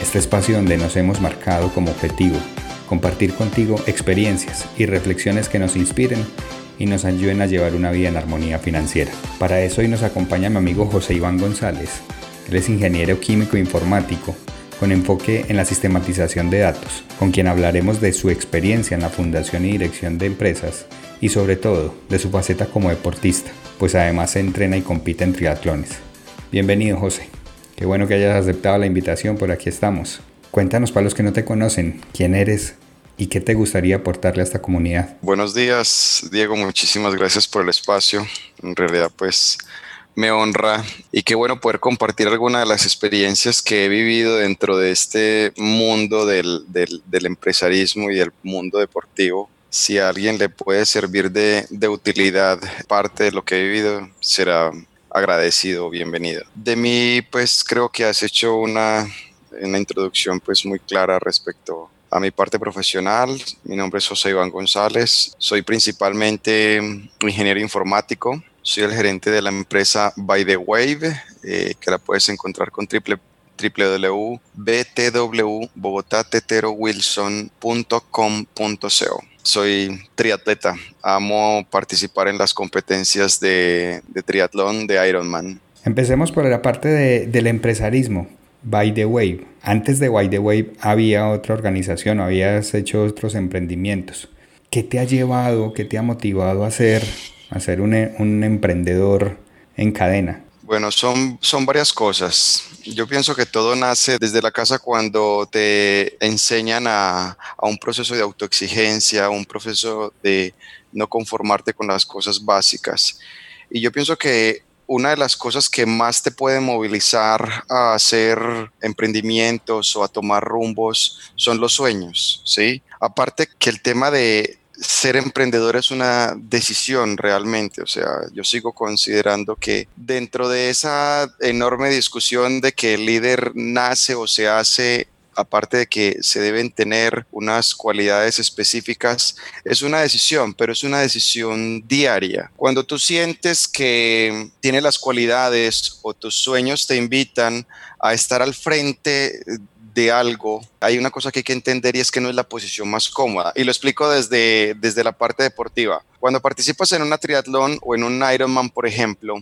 este espacio donde nos hemos marcado como objetivo compartir contigo experiencias y reflexiones que nos inspiren y nos ayuden a llevar una vida en armonía financiera. Para eso hoy nos acompaña mi amigo José Iván González. Él es ingeniero químico informático con enfoque en la sistematización de datos, con quien hablaremos de su experiencia en la fundación y dirección de empresas y sobre todo de su faceta como deportista, pues además se entrena y compite en triatlones. Bienvenido José. Qué bueno que hayas aceptado la invitación, por aquí estamos. Cuéntanos para los que no te conocen, quién eres y qué te gustaría aportarle a esta comunidad. Buenos días, Diego, muchísimas gracias por el espacio. En realidad, pues me honra y qué bueno poder compartir alguna de las experiencias que he vivido dentro de este mundo del, empresarismo y del mundo deportivo. Si a alguien le puede servir de utilidad parte de lo que he vivido, será agradecido, bienvenido. De mí, pues creo que has hecho una, una introducción pues muy clara respecto a mi parte profesional. Mi nombre es José Iván González. Soy principalmente ingeniero informático. Soy el gerente de la empresa By the Wave, eh, que la puedes encontrar con triple www.btwbogotateterowilson.com.co soy triatleta. Amo participar en las competencias de, triatlón de Ironman. Empecemos por la parte del empresarismo. By the Wave. Antes de By the Wave había otra organización, habías hecho otros emprendimientos. ¿Qué te ha llevado, qué te ha motivado a ser, a ser un, un emprendedor en cadena? Bueno, son, son varias cosas. Yo pienso que todo nace desde la casa cuando te enseñan a, a un proceso de autoexigencia, un proceso de no conformarte con las cosas básicas. Y yo pienso que una de las cosas que más te puede movilizar a hacer emprendimientos o a tomar rumbos son los sueños, ¿sí? Aparte que el tema de ser emprendedor es una decisión realmente. O sea, yo sigo considerando que dentro de esa enorme discusión de que el líder nace o se hace aparte de que se deben tener unas cualidades específicas, es una decisión, pero es una decisión diaria. Cuando tú sientes que tienes las cualidades o tus sueños te invitan a estar al frente de algo, hay una cosa que hay que entender y es que no es la posición más cómoda. Y lo explico desde, desde la parte deportiva. Cuando participas en una triatlón o en un Ironman, por ejemplo,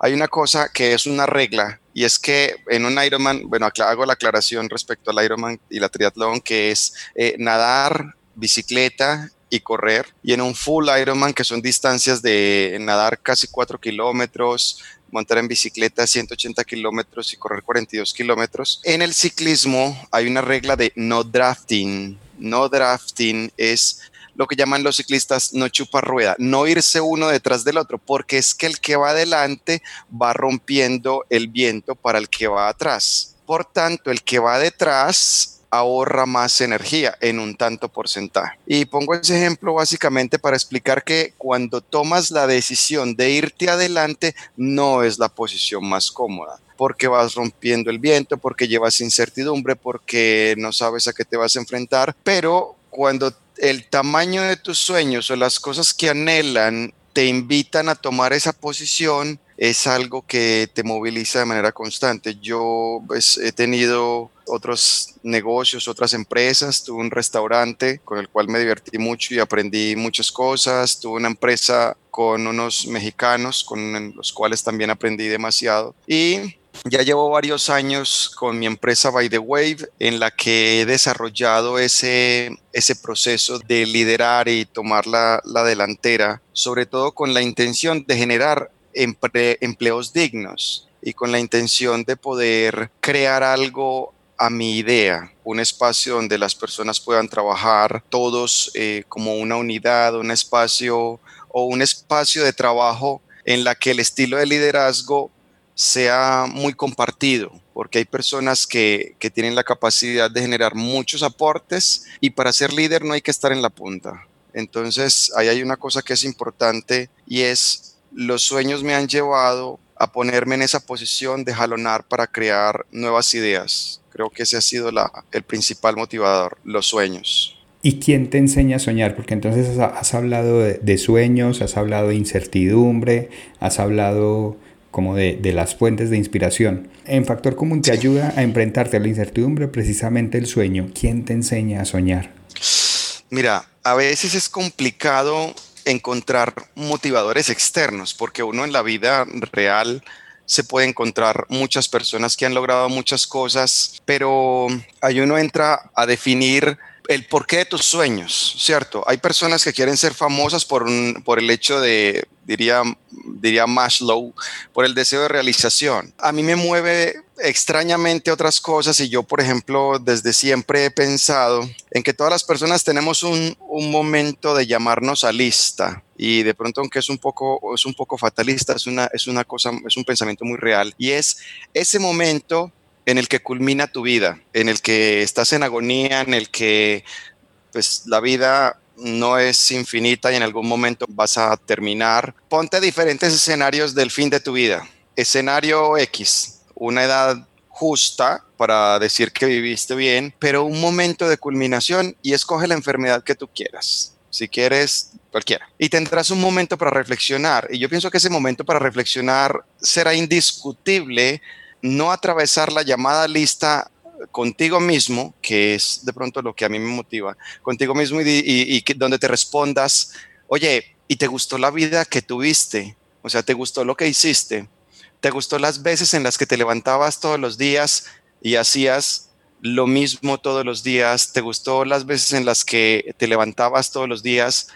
hay una cosa que es una regla y es que en un Ironman, bueno, hago la aclaración respecto al Ironman y la triatlón, que es eh, nadar, bicicleta y correr. Y en un full Ironman, que son distancias de nadar casi 4 kilómetros, montar en bicicleta 180 kilómetros y correr 42 kilómetros. En el ciclismo hay una regla de no drafting. No drafting es lo que llaman los ciclistas no chupa rueda, no irse uno detrás del otro, porque es que el que va adelante va rompiendo el viento para el que va atrás. Por tanto, el que va detrás ahorra más energía en un tanto porcentaje. Y pongo ese ejemplo básicamente para explicar que cuando tomas la decisión de irte adelante, no es la posición más cómoda porque vas rompiendo el viento, porque llevas incertidumbre, porque no sabes a qué te vas a enfrentar, pero cuando el tamaño de tus sueños o las cosas que anhelan te invitan a tomar esa posición, es algo que te moviliza de manera constante. Yo pues, he tenido otros negocios, otras empresas, tuve un restaurante con el cual me divertí mucho y aprendí muchas cosas, tuve una empresa con unos mexicanos con los cuales también aprendí demasiado y Ya llevo varios años con mi empresa By the Wave en la que he desarrollado ese, ese proceso de liderar y tomar la, la delantera, sobre todo con la intención de generar empleos dignos y con la intención de poder crear algo a mi idea, un espacio donde las personas puedan trabajar todos eh, como una unidad, un espacio o un espacio de trabajo en la que el estilo de liderazgo sea muy compartido, porque hay personas que, que, tienen la capacidad de generar muchos aportes y para ser líder no hay que estar en la punta. Entonces, ahí hay una cosa que es importante y es los sueños me han llevado a ponerme en esa posición de jalonar para crear nuevas ideas. Creo que ese ha sido el principal motivador, los sueños. ¿Y quién te enseña a soñar? Porque entonces has, hablado de, sueños, has hablado de incertidumbre, has hablado como de, las fuentes de inspiración. En Factor Común te ayuda a enfrentarte a la incertidumbre precisamente el sueño. ¿Quién te enseña a soñar? Mira, a veces es complicado encontrar motivadores externos, porque uno en la vida real se puede encontrar muchas personas que han logrado muchas cosas, pero ahí uno entra a definir el porqué de tus sueños, ¿cierto? Hay personas que quieren ser famosas por, por el hecho de, diría, diría Maslow, por el deseo de realización. A mí me mueve extrañamente otras cosas y yo, por ejemplo, desde siempre he pensado en que todas las personas tenemos un, un momento de llamarnos a lista y de pronto aunque es un poco es un poco fatalista es una es una cosa es un pensamiento muy real y es ese momento en el que culmina tu vida, en el que estás en agonía, en el que pues la vida no es infinita y en algún momento vas a terminar. Ponte diferentes escenarios del fin de tu vida. Escenario X, una edad justa para decir que viviste bien, pero un momento de culminación y escoge la enfermedad que tú quieras. Si quieres, cualquiera. Y tendrás un momento para reflexionar. Y yo pienso que ese momento para reflexionar será indiscutible no atravesar la llamada lista contigo mismo, que es de pronto lo que a mí me motiva, contigo mismo y, donde te respondas, oye, ¿y te gustó la vida que tuviste? O sea, ¿te gustó lo que hiciste? ¿Te gustó las veces en las que te levantabas todos los días y hacías lo mismo todos los días? ¿Te gustó las veces en las que te levantabas todos los días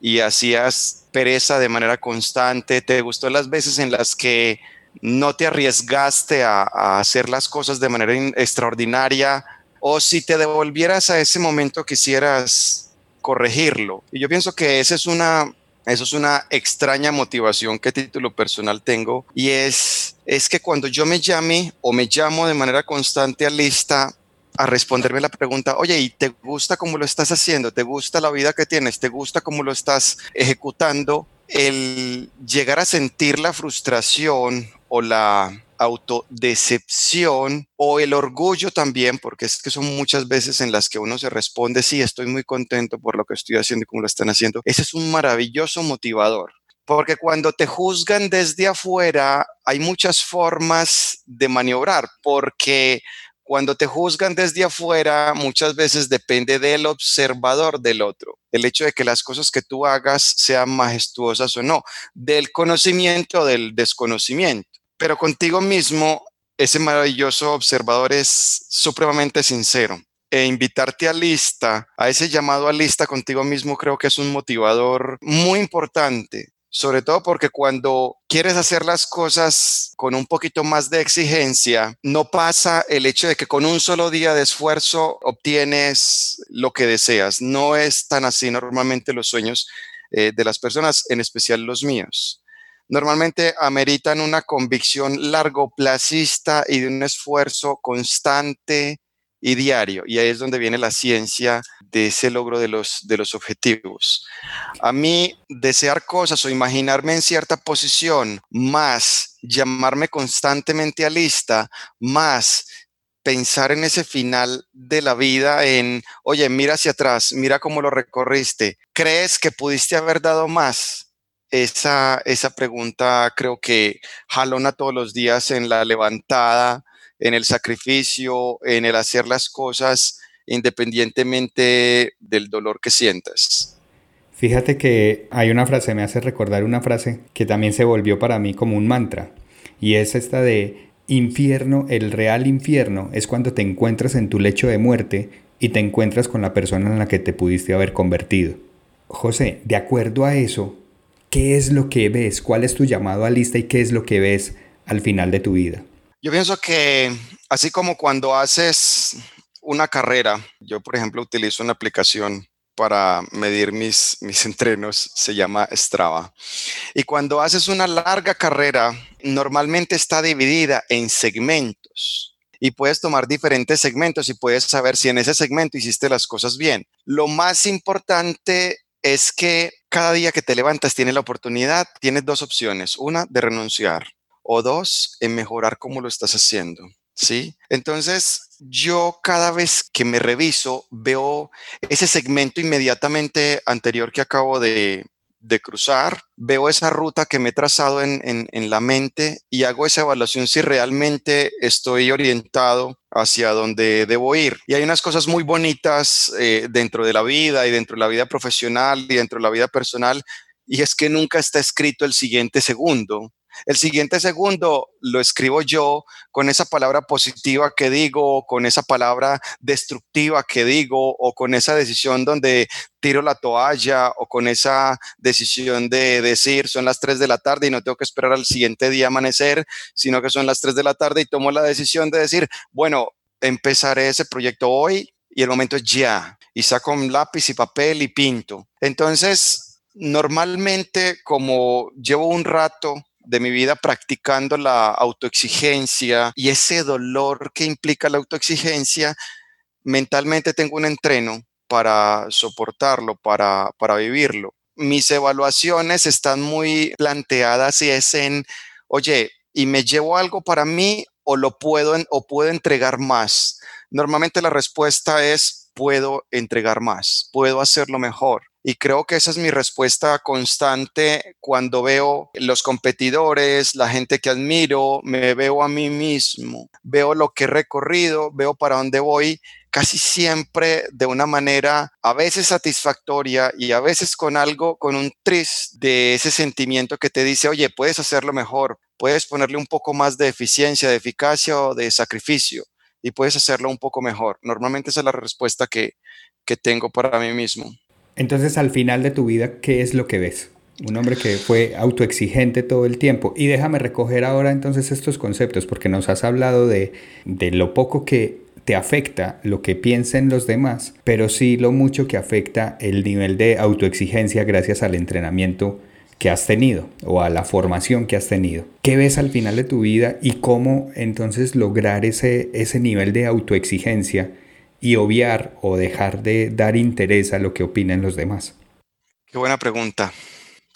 y hacías pereza de manera constante? ¿Te gustó las veces en las que no te arriesgaste a, hacer las cosas de manera extraordinaria o si te devolvieras a ese momento quisieras corregirlo. Y yo pienso que esa es una, eso es una extraña motivación que título personal tengo y es, es que cuando yo me llame o me llamo de manera constante a lista a responderme la pregunta, oye, ¿y te gusta cómo lo estás haciendo? ¿Te gusta la vida que tienes? ¿Te gusta cómo lo estás ejecutando? El llegar a sentir la frustración o la autodecepción o el orgullo también, porque es que son muchas veces en las que uno se responde, sí, estoy muy contento por lo que estoy haciendo y cómo lo están haciendo. Ese es un maravilloso motivador. Porque cuando te juzgan desde afuera, hay muchas formas de maniobrar, porque cuando te juzgan desde afuera, muchas veces depende del observador del otro, el hecho de que las cosas que tú hagas sean majestuosas o no, del conocimiento o del desconocimiento pero contigo mismo, ese maravilloso observador es supremamente sincero. E invitarte a lista, a ese llamado a lista contigo mismo, creo que es un motivador muy importante sobre todo porque cuando quieres hacer las cosas con un poquito más de exigencia, no pasa el hecho de que con un solo día de esfuerzo obtienes lo que deseas. No es tan así normalmente los sueños eh, de las personas, en especial los míos normalmente ameritan una convicción largoplacista y de un esfuerzo constante y diario. Y ahí es donde viene la ciencia de ese logro de los, de los objetivos. A mí, desear cosas o imaginarme en cierta posición, más llamarme constantemente a lista, más pensar en ese final de la vida, en, oye, mira hacia atrás, mira cómo lo recorriste, ¿crees que pudiste haber dado más? Esa, esa pregunta creo que jalona todos los días en la levantada, en el sacrificio, en el hacer las cosas independientemente del dolor que sientas. Fíjate que hay una frase, me hace recordar una frase que también se volvió para mí como un mantra, y es esta de infierno, el real infierno, es cuando te encuentras en tu lecho de muerte y te encuentras con la persona en la que te pudiste haber convertido. José, de acuerdo a eso, ¿qué es lo que ves? ¿Cuál es tu llamado a lista y qué es lo que ves al final de tu vida? Yo pienso que así como cuando haces una carrera, yo por ejemplo utilizo una aplicación para medir mis, mis entrenos, se llama Strava. Y cuando haces una larga carrera, normalmente está dividida en segmentos y puedes tomar diferentes segmentos y puedes saber si en ese segmento hiciste las cosas bien. Lo más importante es que cada día que te levantas tienes la oportunidad, tienes dos opciones, una de renunciar o dos en mejorar cómo lo estás haciendo. ¿Sí? Entonces, yo cada vez que me reviso veo ese segmento inmediatamente anterior que acabo de, cruzar, veo esa ruta que me he trazado en, la mente y hago esa evaluación si realmente estoy orientado hacia donde debo ir. Y hay unas cosas muy bonitas eh, dentro de la vida y dentro de la vida profesional y dentro de la vida personal, y es que nunca está escrito el siguiente segundo. El siguiente segundo lo escribo yo con esa palabra positiva que digo, con esa palabra destructiva que digo, o con esa decisión donde tiro la toalla, o con esa decisión de decir son las 3 de la tarde y no tengo que esperar al siguiente día amanecer, sino que son las 3 de la tarde y tomo la decisión de decir, bueno, empezaré ese proyecto hoy y el momento es ya. Y saco un lápiz y papel y pinto. Entonces, normalmente como llevo un rato de mi vida practicando la autoexigencia y ese dolor que implica la autoexigencia, mentalmente tengo un entreno para soportarlo, para, para vivirlo. Mis evaluaciones están muy planteadas y es en, oye, ¿y me llevo algo para mí o lo puedo o puedo entregar más? Normalmente la respuesta es puedo entregar más, puedo hacerlo mejor. Y creo que esa es mi respuesta constante cuando veo los competidores, la gente que admiro, me veo a mí mismo, veo lo que he recorrido, veo para dónde voy, casi siempre de una manera a veces satisfactoria y a veces con algo, con un tris de ese sentimiento que te dice, oye, puedes hacerlo mejor, puedes ponerle un poco más de eficiencia, de eficacia o de sacrificio y puedes hacerlo un poco mejor. Normalmente esa es la respuesta que, que tengo para mí mismo. Entonces, al final de tu vida, ¿qué es lo que ves? Un hombre que fue autoexigente todo el tiempo. Y déjame recoger ahora entonces estos conceptos, porque nos has hablado de, de lo poco que te afecta lo que piensen los demás, pero sí lo mucho que afecta el nivel de autoexigencia gracias al entrenamiento que has tenido o a la formación que has tenido. ¿Qué ves al final de tu vida y cómo entonces lograr ese, ese nivel de autoexigencia y obviar o dejar de dar interés a lo que opinen los demás? Qué buena pregunta.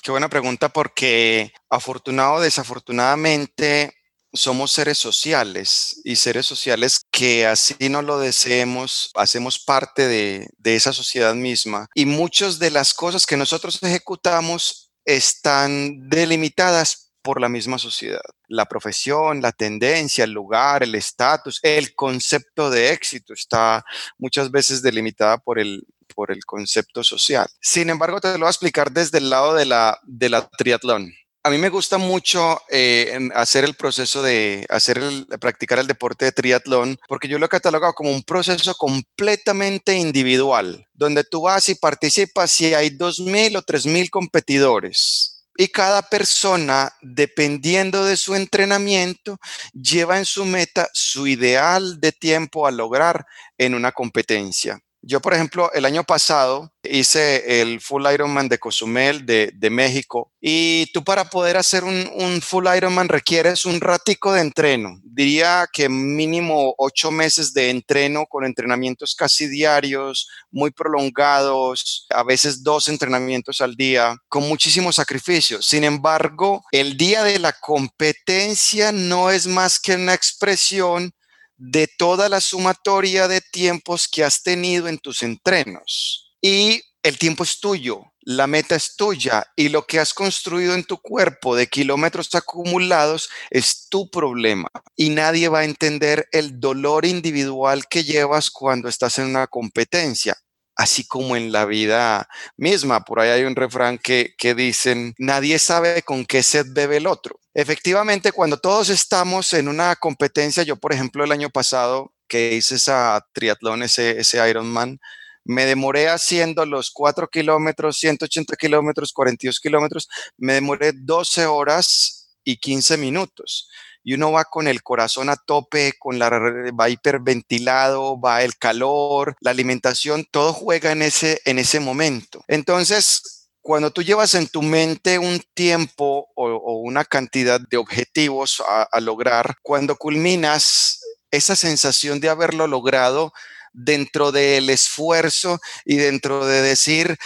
Qué buena pregunta porque afortunado o desafortunadamente somos seres sociales y seres sociales que así no lo deseemos, hacemos parte de, de esa sociedad misma y muchas de las cosas que nosotros ejecutamos están delimitadas por la misma sociedad. La profesión, la tendencia, el lugar, el estatus, el concepto de éxito está muchas veces delimitada por el, por el concepto social. Sin embargo, te lo voy a explicar desde el lado de la, de la triatlón. A mí me gusta mucho eh, hacer el proceso de hacer el, practicar el deporte de triatlón porque yo lo he catalogado como un proceso completamente individual, donde tú vas y participas y hay 2.000 o 3.000 competidores y cada persona, dependiendo de su entrenamiento, lleva en su meta su ideal de tiempo a lograr en una competencia. Yo, por ejemplo, el año pasado hice el Full Ironman de Cozumel de, México y tú para poder hacer un, Full Ironman requieres un ratico de entreno. Diría que mínimo ocho meses de entreno con entrenamientos casi diarios, muy prolongados, a veces dos entrenamientos al día, con muchísimo sacrificio. Sin embargo, el día de la competencia no es más que una expresión de toda la sumatoria de tiempos que has tenido en tus entrenos. Y el tiempo es tuyo, la meta es tuya y lo que has construido en tu cuerpo de kilómetros acumulados es tu problema. Y nadie va a entender el dolor individual que llevas cuando estás en una competencia. Así como en la vida misma. Por ahí hay un refrán que, que dicen, nadie sabe con qué sed bebe el otro. Efectivamente, cuando todos estamos en una competencia, yo por ejemplo el año pasado que hice esa triatlón, ese, ese Ironman, me demoré haciendo los 4 kilómetros, 180 kilómetros, 42 kilómetros, me demoré 12 horas y 15 minutos y uno va con el corazón a tope, con la va hiperventilado, va el calor, la alimentación, todo juega en ese en ese momento. Entonces, cuando tú llevas en tu mente un tiempo o, una cantidad de objetivos a, lograr, cuando culminas esa sensación de haberlo logrado dentro del esfuerzo y dentro de decir,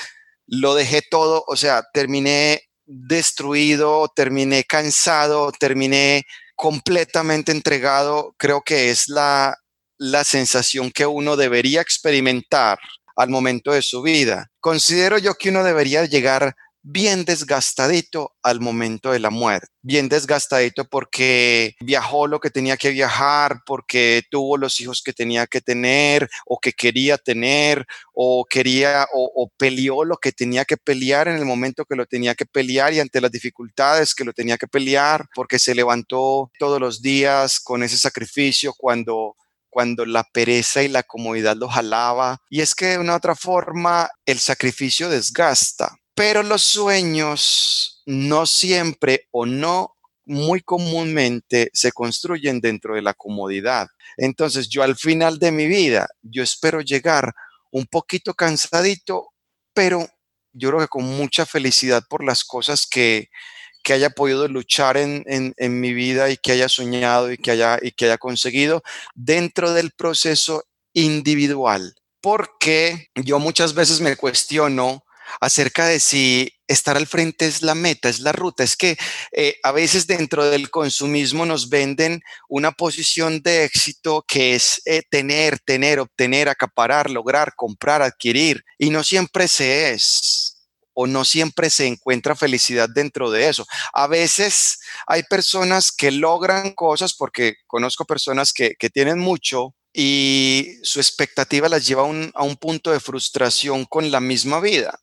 lo dejé todo, o sea, terminé destruido, terminé cansado, terminé completamente entregado, creo que es la, la sensación que uno debería experimentar al momento de su vida. Considero yo que uno debería llegar bien desgastadito al momento de la muerte, bien desgastadito porque viajó lo que tenía que viajar, porque tuvo los hijos que tenía que tener o que quería tener o quería o, peleó lo que tenía que pelear en el momento que lo tenía que pelear y ante las dificultades que lo tenía que pelear, porque se levantó todos los días con ese sacrificio cuando cuando la pereza y la comodidad lo jalaba. Y es que de una otra forma el sacrificio desgasta. Pero los sueños no siempre o no muy comúnmente se construyen dentro de la comodidad. Entonces yo al final de mi vida, yo espero llegar un poquito cansadito, pero yo creo que con mucha felicidad por las cosas que, que haya podido luchar en, en, mi vida y que haya soñado y que haya, y que haya conseguido dentro del proceso individual. Porque yo muchas veces me cuestiono acerca de si estar al frente es la meta, es la ruta. Es que eh, a veces dentro del consumismo nos venden una posición de éxito que es eh, tener, tener, obtener, acaparar, lograr, comprar, adquirir. Y no siempre se es o no siempre se encuentra felicidad dentro de eso. A veces hay personas que logran cosas porque conozco personas que, que tienen mucho y su expectativa las lleva un, a un punto de frustración con la misma vida.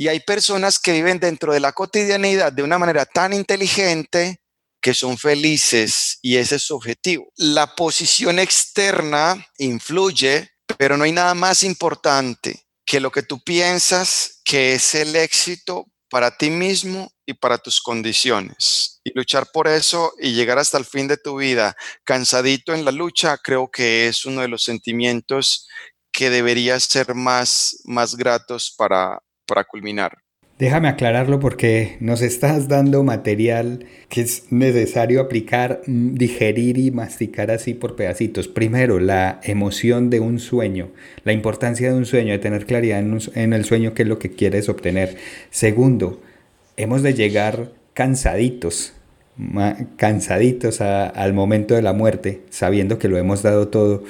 Y hay personas que viven dentro de la cotidianidad de una manera tan inteligente que son felices y ese es su objetivo. La posición externa influye, pero no hay nada más importante que lo que tú piensas que es el éxito para ti mismo y para tus condiciones. Y luchar por eso y llegar hasta el fin de tu vida cansadito en la lucha, creo que es uno de los sentimientos que debería ser más, más gratos para, para culminar. Déjame aclararlo porque nos estás dando material que es necesario aplicar, mm, digerir y masticar así por pedacitos. Primero, la emoción de un sueño, la importancia de un sueño, de tener claridad en, el sueño qué es lo que quieres obtener. Segundo, hemos de llegar cansaditos, cansaditos al momento de la muerte, sabiendo que lo hemos dado todo.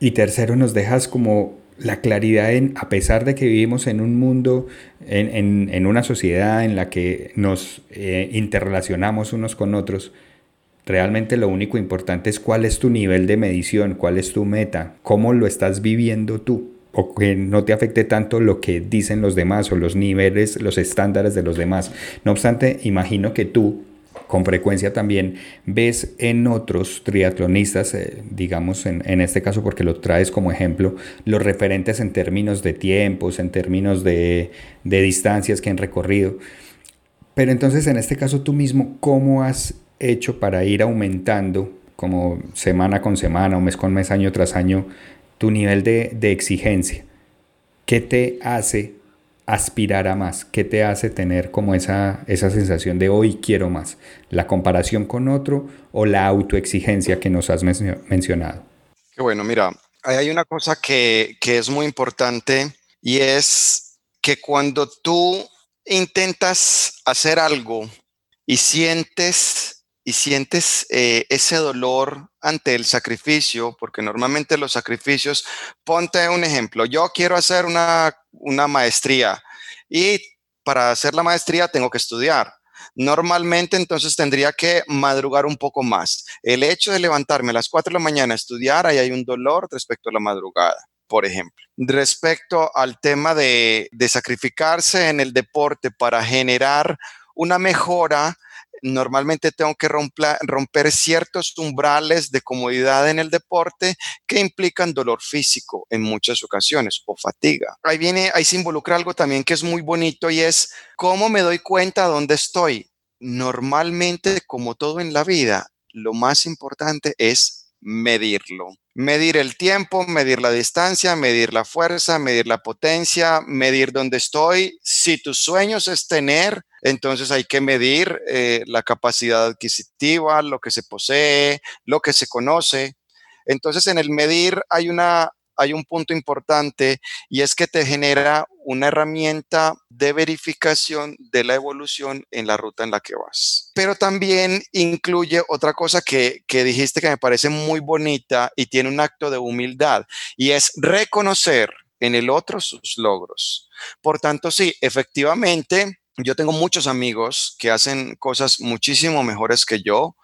Y tercero, nos dejas como la claridad en, a pesar de que vivimos en un mundo, en, una sociedad en la que nos eh, interrelacionamos unos con otros, realmente lo único importante es cuál es tu nivel de medición, cuál es tu meta, cómo lo estás viviendo tú o que no te afecte tanto lo que dicen los demás o los niveles, los estándares de los demás. No obstante, imagino que tú con frecuencia también ves en otros triatlonistas, eh, digamos en, en, este caso porque lo traes como ejemplo, los referentes en términos de tiempos, en términos de, de distancias que han recorrido. Pero entonces en este caso tú mismo, ¿cómo has hecho para ir aumentando como semana con semana o mes con mes, año tras año, tu nivel de, de exigencia? ¿Qué te hace aspirar a más? ¿Qué te hace tener como esa, esa sensación de hoy quiero más? ¿La comparación con otro o la autoexigencia que nos has mencionado? Qué bueno, mira, hay una cosa que, que es muy importante y es que cuando tú intentas hacer algo y sientes y sientes eh, ese dolor ante el sacrificio, porque normalmente los sacrificios, ponte un ejemplo, yo quiero hacer una, una maestría y para hacer la maestría tengo que estudiar. Normalmente entonces tendría que madrugar un poco más. El hecho de levantarme a las 4 de la mañana a estudiar, ahí hay un dolor respecto a la madrugada por ejemplo. Respecto al tema de, de sacrificarse en el deporte para generar una mejora, normalmente tengo que romper, ciertos umbrales de comodidad en el deporte que implican dolor físico en muchas ocasiones o fatiga. Ahí viene, ahí se involucra algo también que es muy bonito y es cómo me doy cuenta dónde estoy. Normalmente, como todo en la vida, lo más importante es medirlo. Medir el tiempo, medir la distancia, medir la fuerza, medir la potencia, medir dónde estoy. Si tus sueños es tener, entonces hay que medir eh, la capacidad adquisitiva, lo que se posee, lo que se conoce. Entonces en el medir hay una hay un punto importante y es que te genera una herramienta de verificación de la evolución en la ruta en la que vas. Pero también incluye otra cosa que, que dijiste que me parece muy bonita y tiene un acto de humildad y es reconocer en el otro sus logros. Por tanto, sí, efectivamente, yo tengo muchos amigos que hacen cosas muchísimo mejores que yo.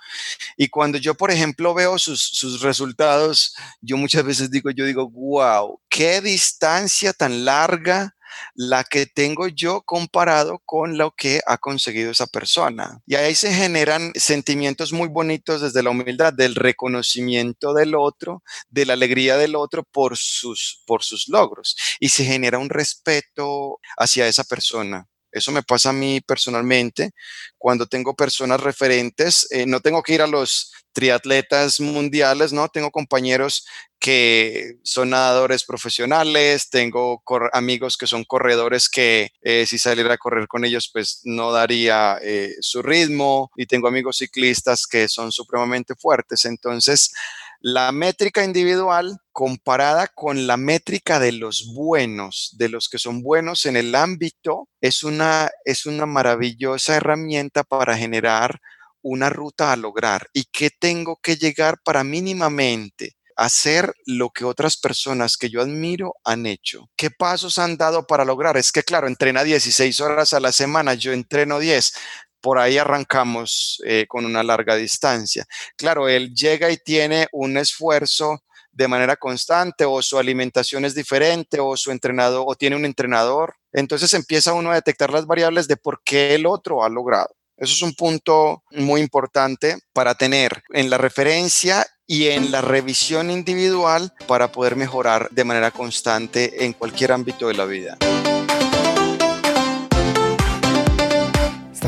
Y cuando yo, por ejemplo, veo sus, resultados, yo muchas veces digo, yo digo, wow, qué distancia tan larga la que tengo yo comparado con lo que ha conseguido esa persona. Y ahí se generan sentimientos muy bonitos desde la humildad, del reconocimiento del otro, de la alegría del otro por sus, por sus logros. Y se genera un respeto hacia esa persona. Eso me pasa a mí personalmente. Cuando tengo personas referentes, eh, no tengo que ir a los triatletas mundiales, ¿no? Tengo compañeros que son nadadores profesionales, tengo amigos que son corredores que eh, si saliera a correr con ellos, pues no daría eh, su ritmo, y tengo amigos ciclistas que son supremamente fuertes. Entonces, la métrica individual comparada con la métrica de los buenos, de los que son buenos en el ámbito, es una, es una maravillosa herramienta para generar una ruta a lograr y que tengo que llegar para mínimamente hacer lo que otras personas que yo admiro han hecho. ¿Qué pasos han dado para lograr? Es que, claro, entrena 16 horas a la semana, yo entreno 10 por ahí arrancamos eh, con una larga distancia. Claro, él llega y tiene un esfuerzo de manera constante o su alimentación es diferente o su entrenador o tiene un entrenador. Entonces empieza uno a detectar las variables de por qué el otro ha logrado. Eso es un punto muy importante para tener en la referencia y en la revisión individual para poder mejorar de manera constante en cualquier ámbito de la vida.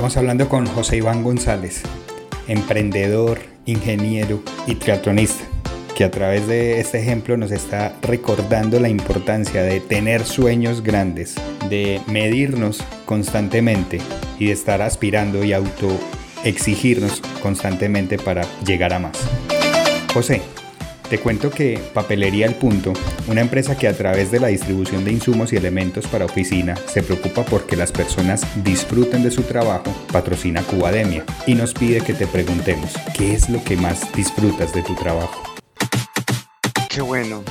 Estamos hablando con José Iván González, emprendedor, ingeniero y triatlonista, que a través de este ejemplo nos está recordando la importancia de tener sueños grandes, de medirnos constantemente y de estar aspirando y auto exigirnos constantemente para llegar a más. José, te cuento que Papelería El Punto, una empresa que a través de la distribución de insumos y elementos para oficina se preocupa porque las personas disfruten de su trabajo, patrocina Cubademia y nos pide que te preguntemos, ¿qué es lo que más disfrutas de tu trabajo? Qué bueno.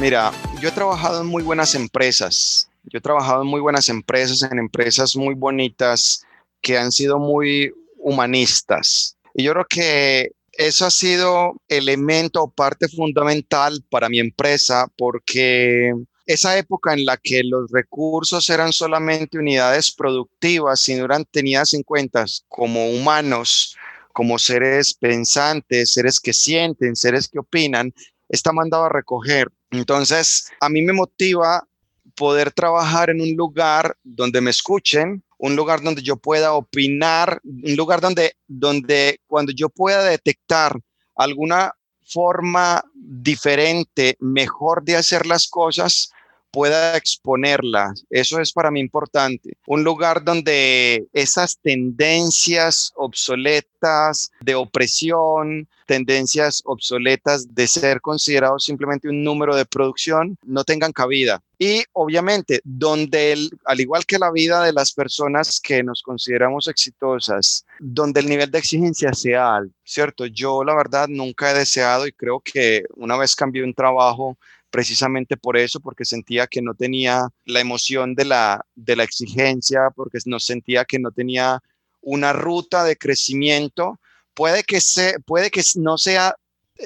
Mira, yo he trabajado en muy buenas empresas. Yo he trabajado en muy buenas empresas, en empresas muy bonitas que han sido muy humanistas. Y yo creo que eso ha sido elemento o parte fundamental para mi empresa porque esa época en la que los recursos eran solamente unidades productivas y no eran tenidas en cuenta como humanos, como seres pensantes, seres que sienten, seres que opinan, está mandado a recoger. Entonces, a mí me motiva poder trabajar en un lugar donde me escuchen, un lugar donde yo pueda opinar, un lugar donde, donde cuando yo pueda detectar alguna forma diferente, mejor de hacer las cosas, pueda exponerlas. Eso es para mí importante. Un lugar donde esas tendencias obsoletas de opresión, tendencias obsoletas de ser considerados simplemente un número de producción, no tengan cabida. Y obviamente, donde, al igual que la vida de las personas que nos consideramos exitosas, donde el nivel de exigencia sea alto, ¿cierto? Yo la verdad nunca he deseado y creo que una vez cambié un trabajo, precisamente por eso, porque sentía que no tenía la emoción de la, de la exigencia, porque no sentía que no tenía una ruta de crecimiento. Puede que, se, puede que no sea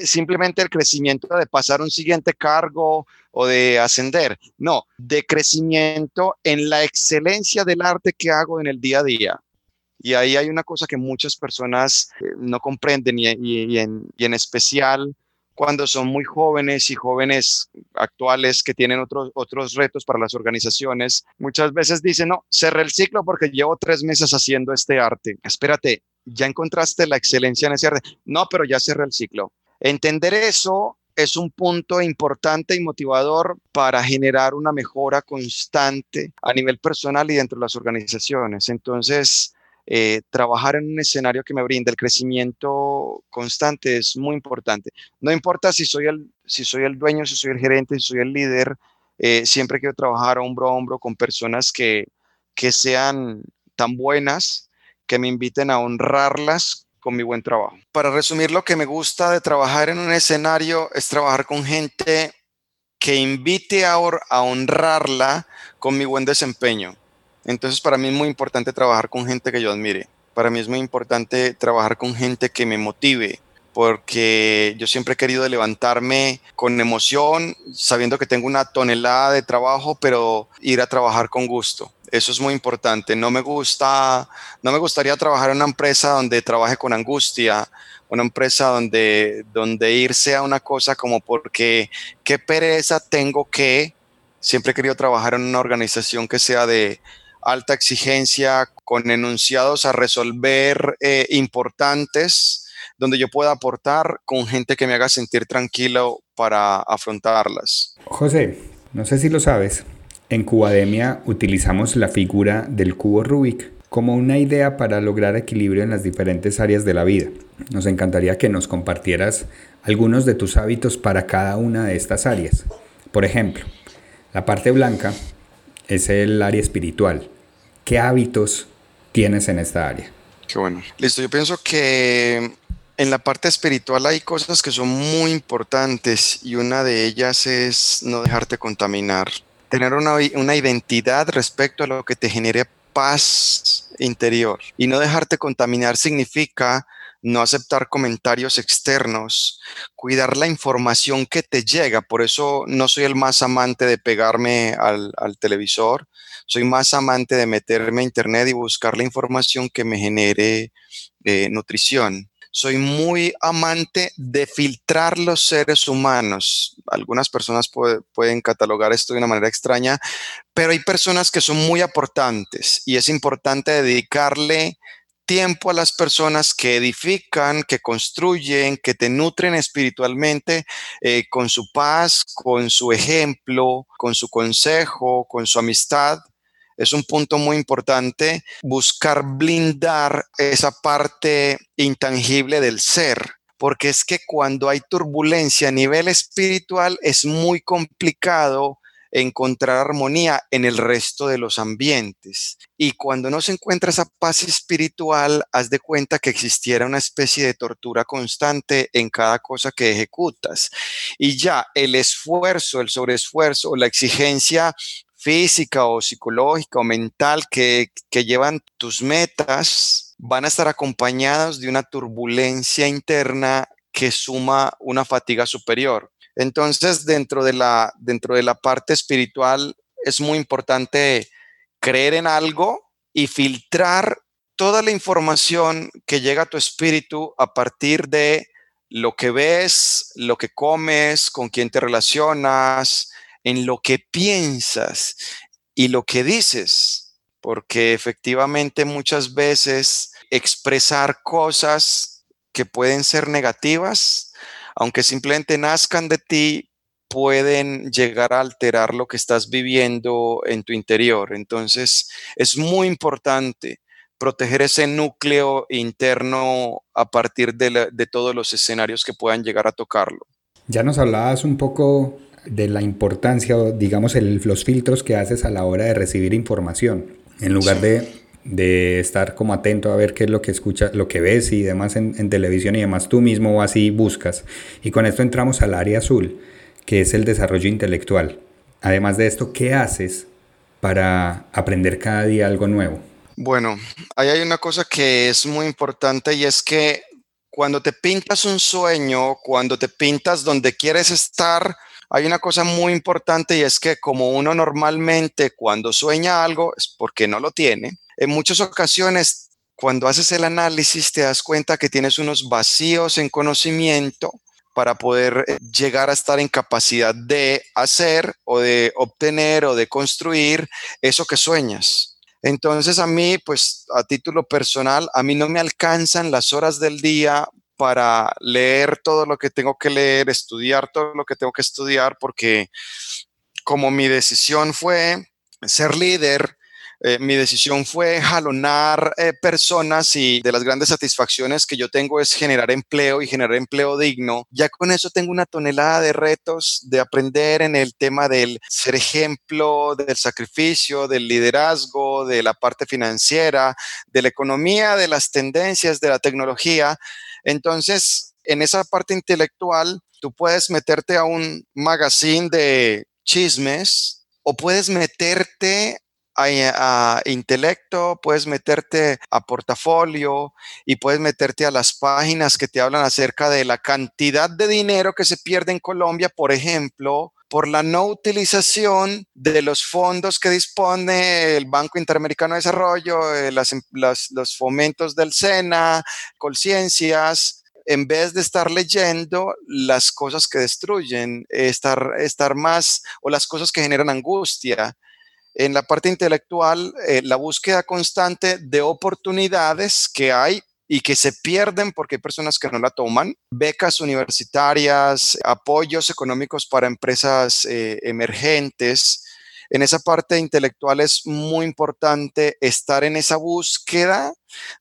simplemente el crecimiento de pasar un siguiente cargo o de ascender, no, de crecimiento en la excelencia del arte que hago en el día a día. Y ahí hay una cosa que muchas personas eh, no comprenden y, en, especial cuando son muy jóvenes y jóvenes actuales que tienen otros, otros retos para las organizaciones, muchas veces dicen, no, cerré el ciclo porque llevo tres meses haciendo este arte. Espérate, ya encontraste la excelencia en ese arte. No, pero ya cerré el ciclo. Entender eso es un punto importante y motivador para generar una mejora constante a nivel personal y dentro de las organizaciones. Entonces, eh, trabajar en un escenario que me brinda el crecimiento constante es muy importante. No importa si soy el, si soy el dueño, si soy el gerente, si soy el líder, eh, siempre quiero trabajar hombro a hombro con personas que, que sean tan buenas que me inviten a honrarlas con mi buen trabajo. Para resumir, lo que me gusta de trabajar en un escenario es trabajar con gente que invite a, a honrarla con mi buen desempeño. Entonces, para mí es muy importante trabajar con gente que yo admire. Para mí es muy importante trabajar con gente que me motive, porque yo siempre he querido levantarme con emoción, sabiendo que tengo una tonelada de trabajo, pero ir a trabajar con gusto. Eso es muy importante. No me gusta, no me gustaría trabajar en una empresa donde trabaje con angustia, una empresa donde, donde irse a una cosa como porque qué pereza tengo que. Siempre he querido trabajar en una organización que sea de alta exigencia, con enunciados a resolver eh, importantes, donde yo pueda aportar con gente que me haga sentir tranquilo para afrontarlas. José, no sé si lo sabes, en Cubademia utilizamos la figura del cubo Rubik como una idea para lograr equilibrio en las diferentes áreas de la vida. Nos encantaría que nos compartieras algunos de tus hábitos para cada una de estas áreas. Por ejemplo, la parte blanca es el área espiritual. ¿Qué hábitos tienes en esta área? Qué bueno. Listo, yo pienso que en la parte espiritual hay cosas que son muy importantes y una de ellas es no dejarte contaminar tener una, una identidad respecto a lo que te genere paz interior y no dejarte contaminar significa no aceptar comentarios externos, cuidar la información que te llega. Por eso no soy el más amante de pegarme al, televisor, soy más amante de meterme a internet y buscar la información que me genere eh, nutrición soy muy amante de filtrar los seres humanos. Algunas personas pueden catalogar esto de una manera extraña, pero hay personas que son muy aportantes y es importante dedicarle tiempo a las personas que edifican, que construyen, que te nutren espiritualmente eh, con su paz, con su ejemplo, con su consejo, con su amistad. Es un punto muy importante buscar blindar esa parte intangible del ser, porque es que cuando hay turbulencia a nivel espiritual es muy complicado encontrar armonía en el resto de los ambientes. Y cuando no se encuentra esa paz espiritual, haz de cuenta que existiera una especie de tortura constante en cada cosa que ejecutas. Y ya el esfuerzo, el sobreesfuerzo, la exigencia física o psicológica o mental que, llevan tus metas van a estar acompañados de una turbulencia interna que suma una fatiga superior. Entonces, dentro de la, dentro de la parte espiritual, es muy importante creer en algo y filtrar toda la información que llega a tu espíritu a partir de lo que ves, lo que comes, con quién te relacionas, en lo que piensas y lo que dices, porque efectivamente muchas veces expresar cosas que pueden ser negativas, aunque simplemente nazcan de ti, pueden llegar a alterar lo que estás viviendo en tu interior. Entonces, es muy importante proteger ese núcleo interno a partir de, de todos los escenarios que puedan llegar a tocarlo. Ya nos hablabas un poco de la importancia, digamos, los filtros que haces a la hora de recibir información. En lugar de, de, estar como atento a ver qué es lo que escuchas, lo que ves y demás en, televisión y demás, tú mismo así buscas. Y con esto entramos al área azul, que es el desarrollo intelectual. Además de esto, ¿qué haces para aprender cada día algo nuevo? Bueno, ahí hay una cosa que es muy importante y es que cuando te pintas un sueño, cuando te pintas donde quieres estar, hay una cosa muy importante y es que como uno normalmente cuando sueña algo es porque no lo tiene, en muchas ocasiones cuando haces el análisis te das cuenta que tienes unos vacíos en conocimiento para poder eh, llegar a estar en capacidad de hacer o de obtener o de construir eso que sueñas. Entonces a mí, pues a título personal, a mí no me alcanzan las horas del día para leer todo lo que tengo que leer, estudiar todo lo que tengo que estudiar, porque como mi decisión fue ser líder, eh, mi decisión fue jalonar eh, personas y de las grandes satisfacciones que yo tengo es generar empleo y generar empleo digno. Ya con eso tengo una tonelada de retos de aprender en el tema del ser ejemplo, del sacrificio, del liderazgo, de la parte financiera, de la economía, de las tendencias, de la tecnología. Entonces, en esa parte intelectual, tú puedes meterte a un magazine de chismes o puedes meterte a, intelecto, puedes meterte a portafolio y puedes meterte a las páginas que te hablan acerca de la cantidad de dinero que se pierde en Colombia, por ejemplo, por la no utilización de los fondos que dispone el Banco Interamericano de Desarrollo, eh, em, los fomentos del SENA, Colciencias, en vez de estar leyendo las cosas que destruyen, estar, estar más o las cosas que generan angustia en la parte intelectual, eh, la búsqueda constante de oportunidades que hay y que se pierden porque hay personas que no la toman, becas universitarias, apoyos económicos para empresas eh, emergentes. En esa parte intelectual es muy importante estar en esa búsqueda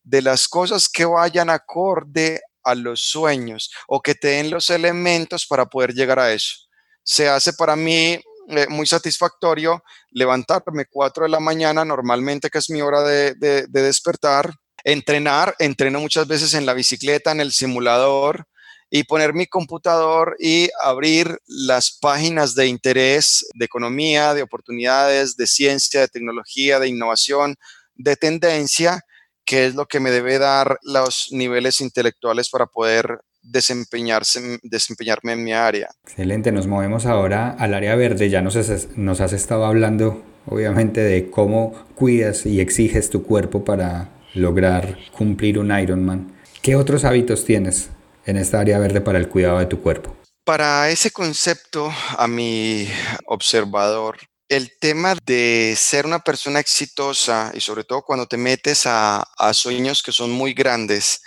de las cosas que vayan acorde a los sueños o que te den los elementos para poder llegar a eso. Se hace para mí eh, muy satisfactorio levantarme 4 de la mañana, normalmente que es mi hora de, de, despertar, entrenar, entreno muchas veces en la bicicleta, en el simulador, y poner mi computador y abrir las páginas de interés de economía, de oportunidades, de ciencia, de tecnología, de innovación, de tendencia, que es lo que me debe dar los niveles intelectuales para poder desempeñarse, desempeñarme en mi área. Excelente, nos movemos ahora al área verde. Ya nos has, nos has estado hablando, obviamente, de cómo cuidas y exiges tu cuerpo para lograr cumplir un Ironman. ¿Qué otros hábitos tienes en esta área verde para el cuidado de tu cuerpo? Para ese concepto, a mi observador, el tema de ser una persona exitosa y sobre todo cuando te metes a, a sueños que son muy grandes,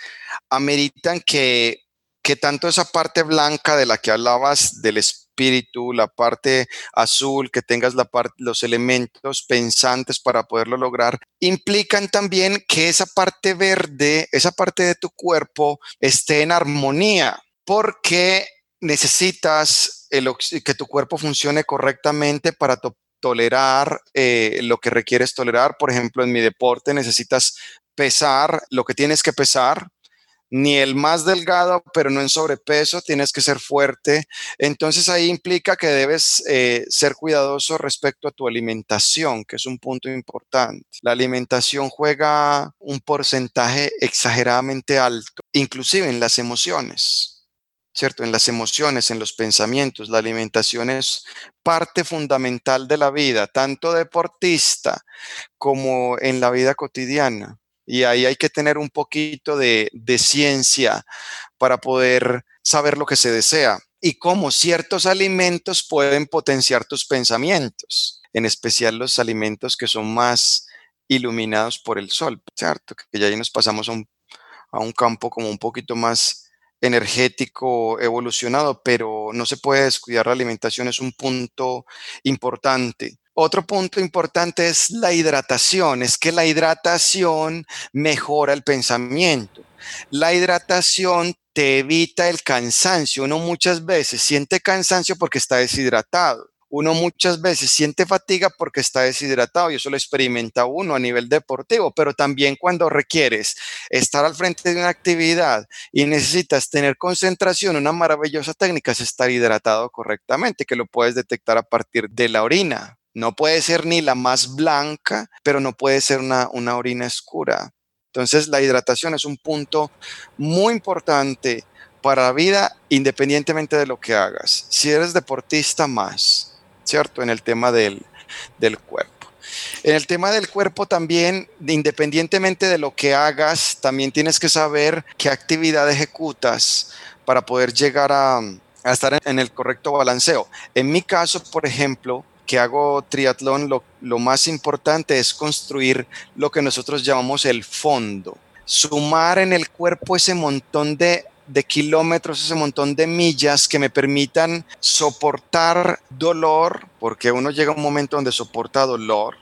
ameritan que que tanto esa parte blanca de la que hablabas del espíritu, la parte azul, que tengas los elementos pensantes para poderlo lograr, implican también que esa parte verde, esa parte de tu cuerpo esté en armonía, porque necesitas que tu cuerpo funcione correctamente para tolerar eh, lo que requieres tolerar. Por ejemplo, en mi deporte necesitas pesar lo que tienes que pesar ni el más delgado, pero no en sobrepeso, tienes que ser fuerte. Entonces ahí implica que debes eh, ser cuidadoso respecto a tu alimentación, que es un punto importante. La alimentación juega un porcentaje exageradamente alto, inclusive en las emociones. ¿Cierto? En las emociones, en los pensamientos, la alimentación es parte fundamental de la vida, tanto deportista como en la vida cotidiana. Y ahí hay que tener un poquito de, ciencia para poder saber lo que se desea y cómo ciertos alimentos pueden potenciar tus pensamientos, en especial los alimentos que son más iluminados por el sol, ¿cierto? Que ya ahí nos pasamos a un, a un campo como un poquito más energético evolucionado, pero no se puede descuidar la alimentación, es un punto importante. Otro punto importante es la hidratación, es que la hidratación mejora el pensamiento. La hidratación te evita el cansancio. Uno muchas veces siente cansancio porque está deshidratado. Uno muchas veces siente fatiga porque está deshidratado y eso lo experimenta uno a nivel deportivo, pero también cuando requieres estar al frente de una actividad y necesitas tener concentración, una maravillosa técnica es estar hidratado correctamente, que lo puedes detectar a partir de la orina. No puede ser ni la más blanca, pero no puede ser una, una orina oscura. Entonces la hidratación es un punto muy importante para la vida independientemente de lo que hagas. Si eres deportista más, ¿cierto? En el tema del, del cuerpo. En el tema del cuerpo también, independientemente de lo que hagas, también tienes que saber qué actividad ejecutas para poder llegar a, estar en, el correcto balanceo. En mi caso, por ejemplo, que hago triatlón, lo, más importante es construir lo que nosotros llamamos el fondo. Sumar en el cuerpo ese montón de de kilómetros, ese montón de millas que me permitan soportar dolor, porque uno llega a un momento donde soporta dolor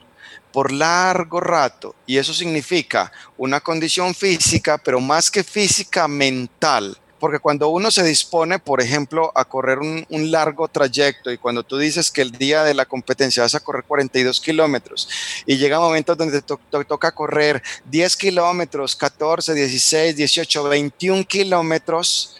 por largo rato. Y eso significa una condición física, pero más que física, mental porque cuando uno se dispone, por ejemplo, a correr un, largo trayecto y cuando tú dices que el día de la competencia vas a correr 42 kilómetros y llega un momento donde te, toca correr 10 kilómetros, 14, 16, 18, 21 kilómetros,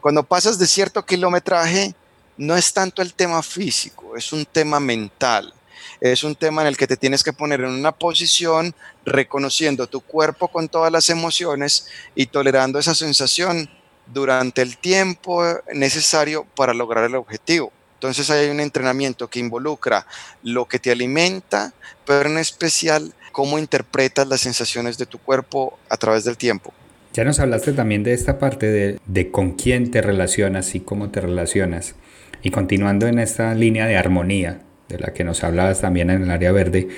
cuando pasas de cierto kilometraje, no es tanto el tema físico, es un tema mental. Es un tema en el que te tienes que poner en una posición reconociendo tu cuerpo con todas las emociones y tolerando esa sensación durante el tiempo necesario para lograr el objetivo. Entonces hay un entrenamiento que involucra lo que te alimenta, pero en especial cómo interpretas las sensaciones de tu cuerpo a través del tiempo. Ya nos hablaste también de esta parte de, de con quién te relacionas y cómo te relacionas. Y continuando en esta línea de armonía, de la que nos hablabas también en el área verde,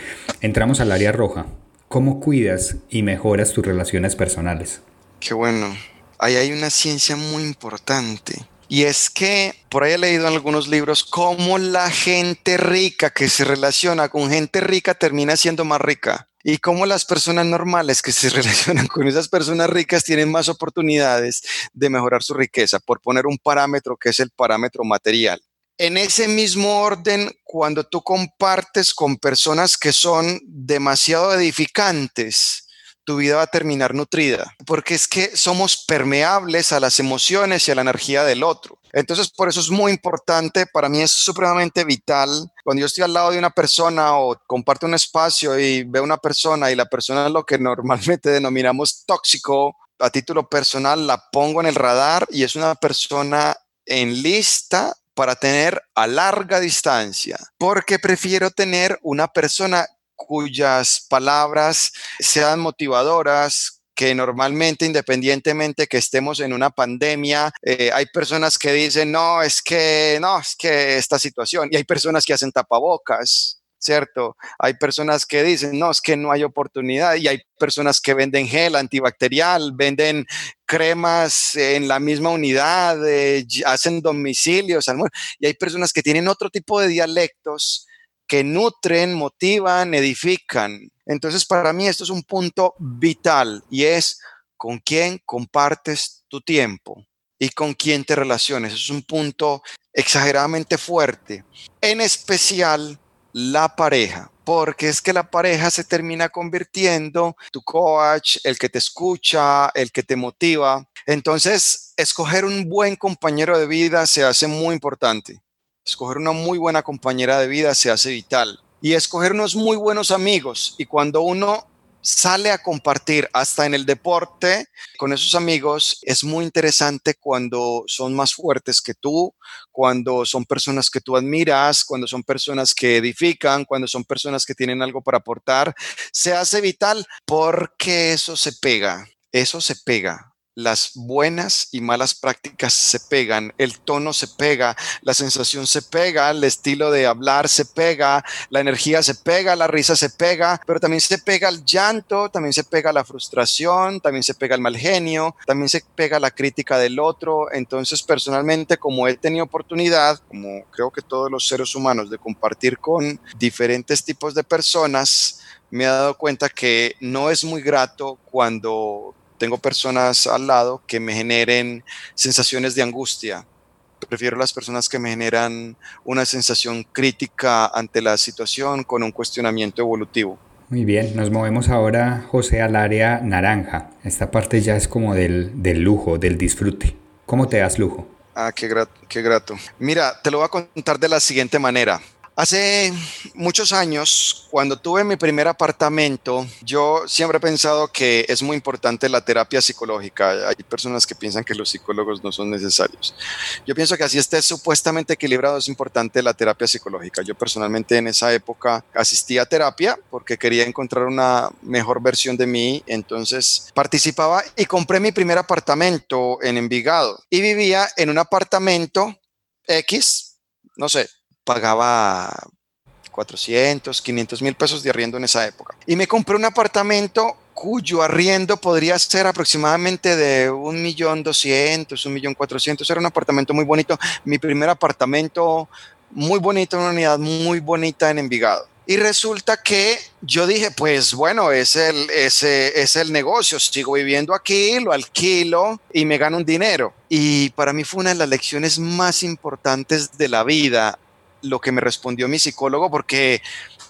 entramos al área roja. ¿Cómo cuidas y mejoras tus relaciones personales? Qué bueno ahí hay una ciencia muy importante. Y es que por ahí he leído en algunos libros cómo la gente rica que se relaciona con gente rica termina siendo más rica. Y cómo las personas normales que se relacionan con esas personas ricas tienen más oportunidades de mejorar su riqueza, por poner un parámetro que es el parámetro material. En ese mismo orden, cuando tú compartes con personas que son demasiado edificantes, tu vida va a terminar nutrida, porque es que somos permeables a las emociones y a la energía del otro. Entonces, por eso es muy importante, para mí es supremamente vital, cuando yo estoy al lado de una persona o comparto un espacio y veo una persona y la persona es lo que normalmente denominamos tóxico, a título personal la pongo en el radar y es una persona en lista para tener a larga distancia, porque prefiero tener una persona cuyas palabras sean motivadoras, que normalmente, independientemente que estemos en una pandemia, eh, hay personas que dicen, no, es que, no, es que esta situación, y hay personas que hacen tapabocas, ¿cierto? Hay personas que dicen, no, es que no hay oportunidad, y hay personas que venden gel antibacterial, venden cremas en la misma unidad, eh, hacen domicilios, y hay personas que tienen otro tipo de dialectos que nutren, motivan, edifican. Entonces, para mí esto es un punto vital y es con quién compartes tu tiempo y con quién te relaciones. Es un punto exageradamente fuerte. En especial la pareja, porque es que la pareja se termina convirtiendo tu coach, el que te escucha, el que te motiva. Entonces, escoger un buen compañero de vida se hace muy importante. Escoger una muy buena compañera de vida se hace vital. Y escoger unos muy buenos amigos. Y cuando uno sale a compartir hasta en el deporte con esos amigos, es muy interesante cuando son más fuertes que tú, cuando son personas que tú admiras, cuando son personas que edifican, cuando son personas que tienen algo para aportar. Se hace vital porque eso se pega, eso se pega las buenas y malas prácticas se pegan, el tono se pega, la sensación se pega, el estilo de hablar se pega, la energía se pega, la risa se pega, pero también se pega el llanto, también se pega la frustración, también se pega el mal genio, también se pega la crítica del otro. Entonces, personalmente, como he tenido oportunidad, como creo que todos los seres humanos, de compartir con diferentes tipos de personas, me he dado cuenta que no es muy grato cuando tengo personas al lado que me generen sensaciones de angustia. Prefiero las personas que me generan una sensación crítica ante la situación con un cuestionamiento evolutivo. Muy bien, nos movemos ahora, José, al área naranja. Esta parte ya es como del, del lujo, del disfrute. ¿Cómo te das lujo? Ah, qué grato, qué grato. Mira, te lo voy a contar de la siguiente manera. Hace muchos años, cuando tuve mi primer apartamento, yo siempre he pensado que es muy importante la terapia psicológica. Hay personas que piensan que los psicólogos no son necesarios. Yo pienso que así esté supuestamente equilibrado, es importante la terapia psicológica. Yo personalmente en esa época asistí a terapia porque quería encontrar una mejor versión de mí. Entonces participaba y compré mi primer apartamento en Envigado y vivía en un apartamento X, no sé, pagaba 400, 500 mil pesos de arriendo en esa época. Y me compré un apartamento cuyo arriendo podría ser aproximadamente de un millón doscientos, un millón cuatrocientos. Era un apartamento muy bonito. Mi primer apartamento muy bonito, una unidad muy bonita en Envigado. Y resulta que yo dije, pues bueno, es el, ese es el negocio, sigo viviendo aquí, lo alquilo y me gano un dinero. Y para mí fue una de las lecciones más importantes de la vida lo que me respondió mi psicólogo, porque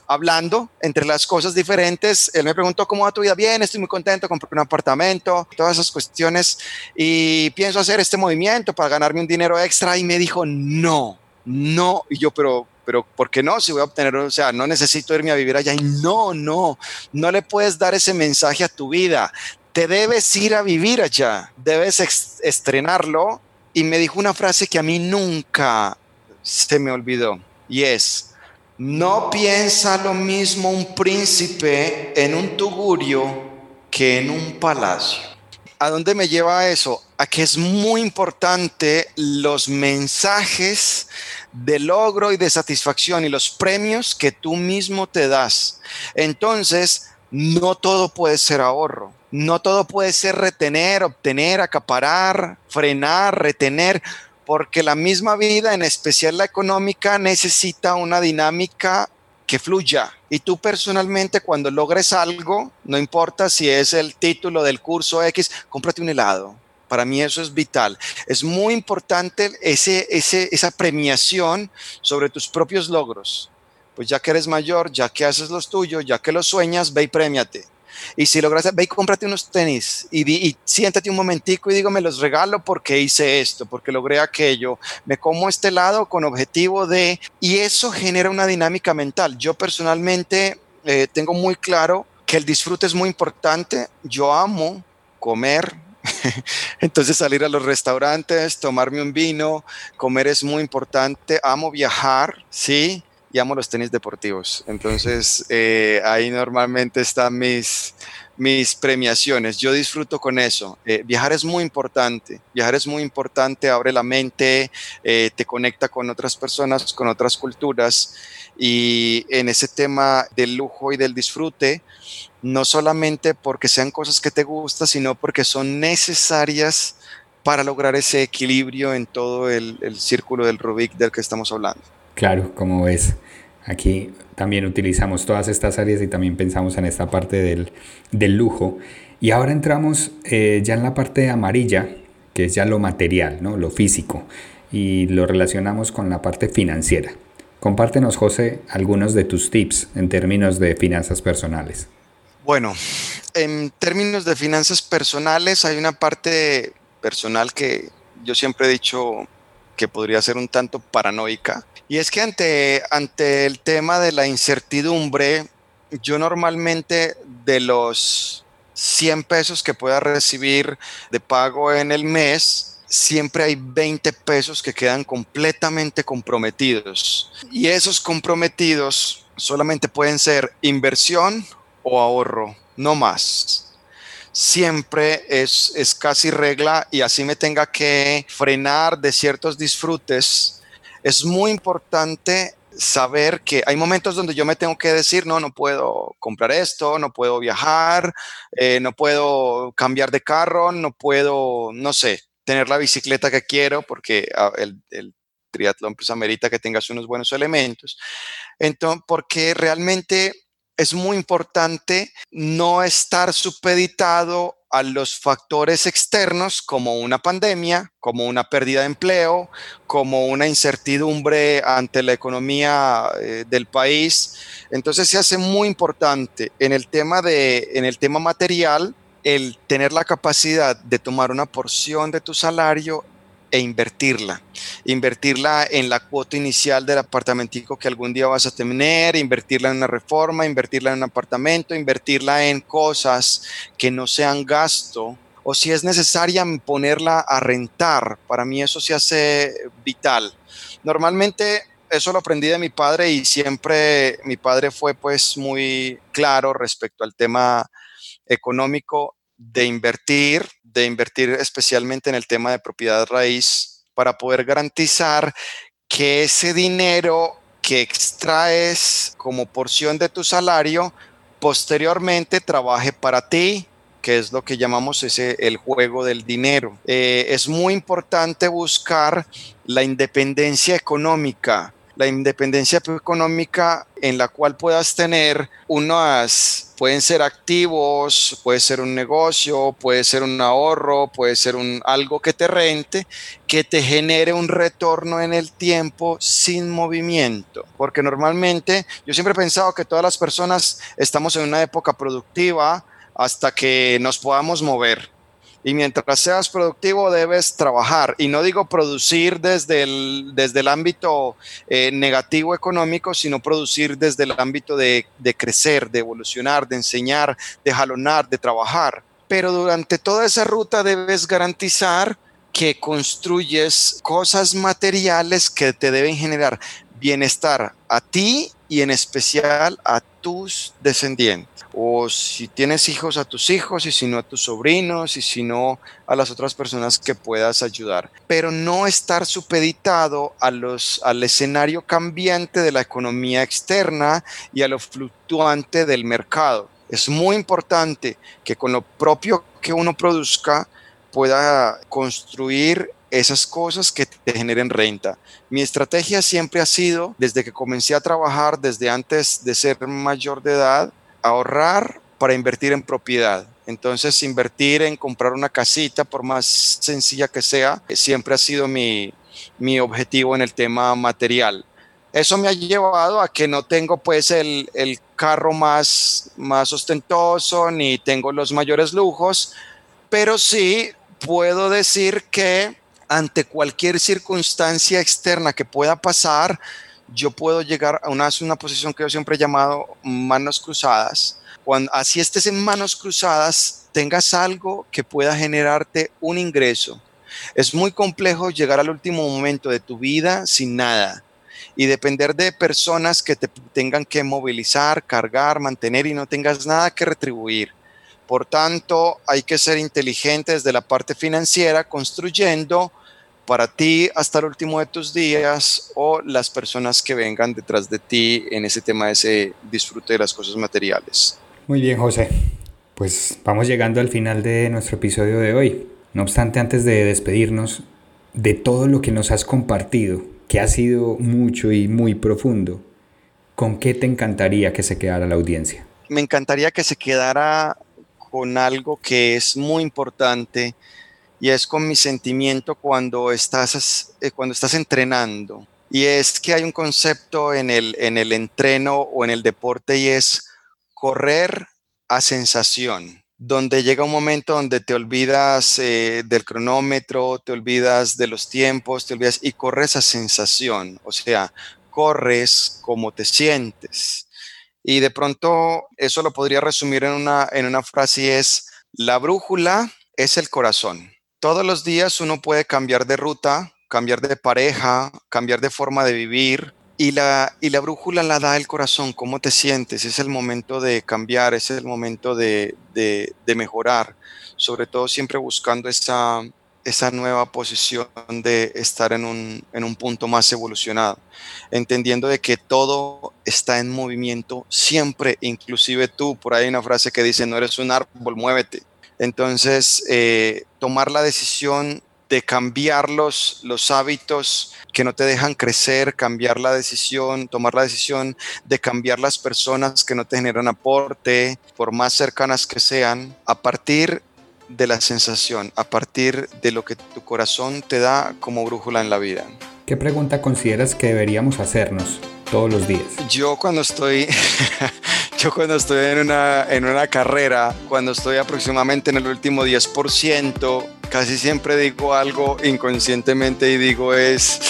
hablando entre las cosas diferentes, él me preguntó cómo va tu vida, bien, estoy muy contento, compré un apartamento, todas esas cuestiones, y pienso hacer este movimiento para ganarme un dinero extra, y me dijo, no, no, y yo, pero, pero, ¿por qué no? Si voy a obtener, o sea, no necesito irme a vivir allá, y no, no, no le puedes dar ese mensaje a tu vida, te debes ir a vivir allá, debes estrenarlo, y me dijo una frase que a mí nunca se me olvidó y es, no piensa lo mismo un príncipe en un tugurio que en un palacio. ¿A dónde me lleva eso? A que es muy importante los mensajes de logro y de satisfacción y los premios que tú mismo te das. Entonces, no todo puede ser ahorro. No todo puede ser retener, obtener, acaparar, frenar, retener porque la misma vida, en especial la económica, necesita una dinámica que fluya. Y tú personalmente cuando logres algo, no importa si es el título del curso X, cómprate un helado. Para mí eso es vital. Es muy importante ese, esa premiación sobre tus propios logros. Pues ya que eres mayor, ya que haces los tuyos, ya que los sueñas, ve y premiate. Y si logras, ve y cómprate unos tenis y, siéntate un momentico y digo, me los regalo porque hice esto, porque logré aquello, me como este lado con objetivo de, y eso genera una dinámica mental. Yo personalmente eh, tengo muy claro que el disfrute es muy importante. Yo amo comer, entonces salir a los restaurantes, tomarme un vino, comer es muy importante. Amo viajar, sí y amo los tenis deportivos. Entonces, eh, ahí normalmente están mis, mis premiaciones. Yo disfruto con eso. Eh, viajar es muy importante. Viajar es muy importante, abre la mente, eh, te conecta con otras personas, con otras culturas. Y en ese tema del lujo y del disfrute, no solamente porque sean cosas que te gustan, sino porque son necesarias para lograr ese equilibrio en todo el, el círculo del Rubik del que estamos hablando. Claro, como ves, aquí también utilizamos todas estas áreas y también pensamos en esta parte del, lujo. Y ahora entramos eh, ya en la parte amarilla, que es ya lo material, ¿no? lo físico, y lo relacionamos con la parte financiera. Compártenos, José, algunos de tus tips en términos de finanzas personales. Bueno, en términos de finanzas personales hay una parte personal que yo siempre he dicho que podría ser un tanto paranoica y es que ante, ante el tema de la incertidumbre, yo normalmente de los 100 pesos que pueda recibir de pago en el mes, siempre hay 20 pesos que quedan completamente comprometidos. Y esos comprometidos solamente pueden ser inversión o ahorro, no más. Siempre es, es casi regla y así me tenga que frenar de ciertos disfrutes es muy importante saber que hay momentos donde yo me tengo que decir, no, no puedo comprar esto, no puedo viajar, eh, no puedo cambiar de carro, no puedo, no sé, tener la bicicleta que quiero porque ah, el, el triatlón pues amerita que tengas unos buenos elementos. Entonces, porque realmente es muy importante no estar supeditado a los factores externos como una pandemia, como una pérdida de empleo, como una incertidumbre ante la economía eh, del país. Entonces se hace muy importante en el tema de en el tema material el tener la capacidad de tomar una porción de tu salario e invertirla. Invertirla en la cuota inicial del apartamentico que algún día vas a tener, invertirla en una reforma, invertirla en un apartamento, invertirla en cosas que no sean gasto o si es necesaria ponerla a rentar. Para mí eso se hace vital. Normalmente eso lo aprendí de mi padre y siempre mi padre fue pues muy claro respecto al tema económico de invertir, de invertir especialmente en el tema de propiedad raíz para poder garantizar que ese dinero que extraes como porción de tu salario posteriormente trabaje para ti, que es lo que llamamos ese, el juego del dinero. Eh, es muy importante buscar la independencia económica la independencia económica en la cual puedas tener unas, pueden ser activos, puede ser un negocio, puede ser un ahorro, puede ser un, algo que te rente, que te genere un retorno en el tiempo sin movimiento. Porque normalmente yo siempre he pensado que todas las personas estamos en una época productiva hasta que nos podamos mover y mientras seas productivo debes trabajar. Y no digo producir desde el, desde el ámbito eh, negativo económico, sino producir desde el ámbito de, de crecer, de evolucionar, de enseñar, de jalonar, de trabajar. Pero durante toda esa ruta debes garantizar que construyes cosas materiales que te deben generar bienestar a ti y en especial a tus descendientes. O si tienes hijos, a tus hijos, y si no a tus sobrinos, y si no a las otras personas que puedas ayudar. Pero no estar supeditado a los, al escenario cambiante de la economía externa y a lo fluctuante del mercado. Es muy importante que con lo propio que uno produzca pueda construir esas cosas que te generen renta. Mi estrategia siempre ha sido, desde que comencé a trabajar, desde antes de ser mayor de edad, ahorrar para invertir en propiedad. Entonces, invertir en comprar una casita, por más sencilla que sea, siempre ha sido mi, mi objetivo en el tema material. Eso me ha llevado a que no tengo pues el, el carro más, más ostentoso, ni tengo los mayores lujos, pero sí puedo decir que ante cualquier circunstancia externa que pueda pasar, yo puedo llegar a una, una posición que yo siempre he llamado manos cruzadas. Cuando así estés en manos cruzadas, tengas algo que pueda generarte un ingreso. Es muy complejo llegar al último momento de tu vida sin nada y depender de personas que te tengan que movilizar, cargar, mantener y no tengas nada que retribuir. Por tanto, hay que ser inteligente desde la parte financiera, construyendo para ti hasta el último de tus días o las personas que vengan detrás de ti en ese tema de ese disfrute de las cosas materiales. Muy bien, José. Pues vamos llegando al final de nuestro episodio de hoy. No obstante, antes de despedirnos de todo lo que nos has compartido, que ha sido mucho y muy profundo, ¿con qué te encantaría que se quedara la audiencia? Me encantaría que se quedara con algo que es muy importante y es con mi sentimiento cuando estás, eh, cuando estás entrenando. Y es que hay un concepto en el, en el entreno o en el deporte y es correr a sensación, donde llega un momento donde te olvidas eh, del cronómetro, te olvidas de los tiempos, te olvidas y corres a sensación, o sea, corres como te sientes. Y de pronto eso lo podría resumir en una, en una frase y es, la brújula es el corazón todos los días uno puede cambiar de ruta, cambiar de pareja, cambiar de forma de vivir. Y la, y la brújula la da el corazón, cómo te sientes, es el momento de cambiar, es el momento de, de, mejorar, sobre todo siempre buscando esa, esa nueva posición de estar en un, en un punto más evolucionado, entendiendo de que todo está en movimiento siempre, inclusive tú, por ahí hay una frase que dice, no eres un árbol, muévete, entonces, eh, tomar la decisión de cambiar los, los hábitos que no te dejan crecer, cambiar la decisión, tomar la decisión de cambiar las personas que no te generan aporte, por más cercanas que sean, a partir de la sensación, a partir de lo que tu corazón te da como brújula en la vida. ¿Qué pregunta consideras que deberíamos hacernos todos los días? Yo cuando estoy, yo cuando estoy en una, en una carrera, cuando estoy aproximadamente en el último 10%, casi siempre digo algo inconscientemente y digo es,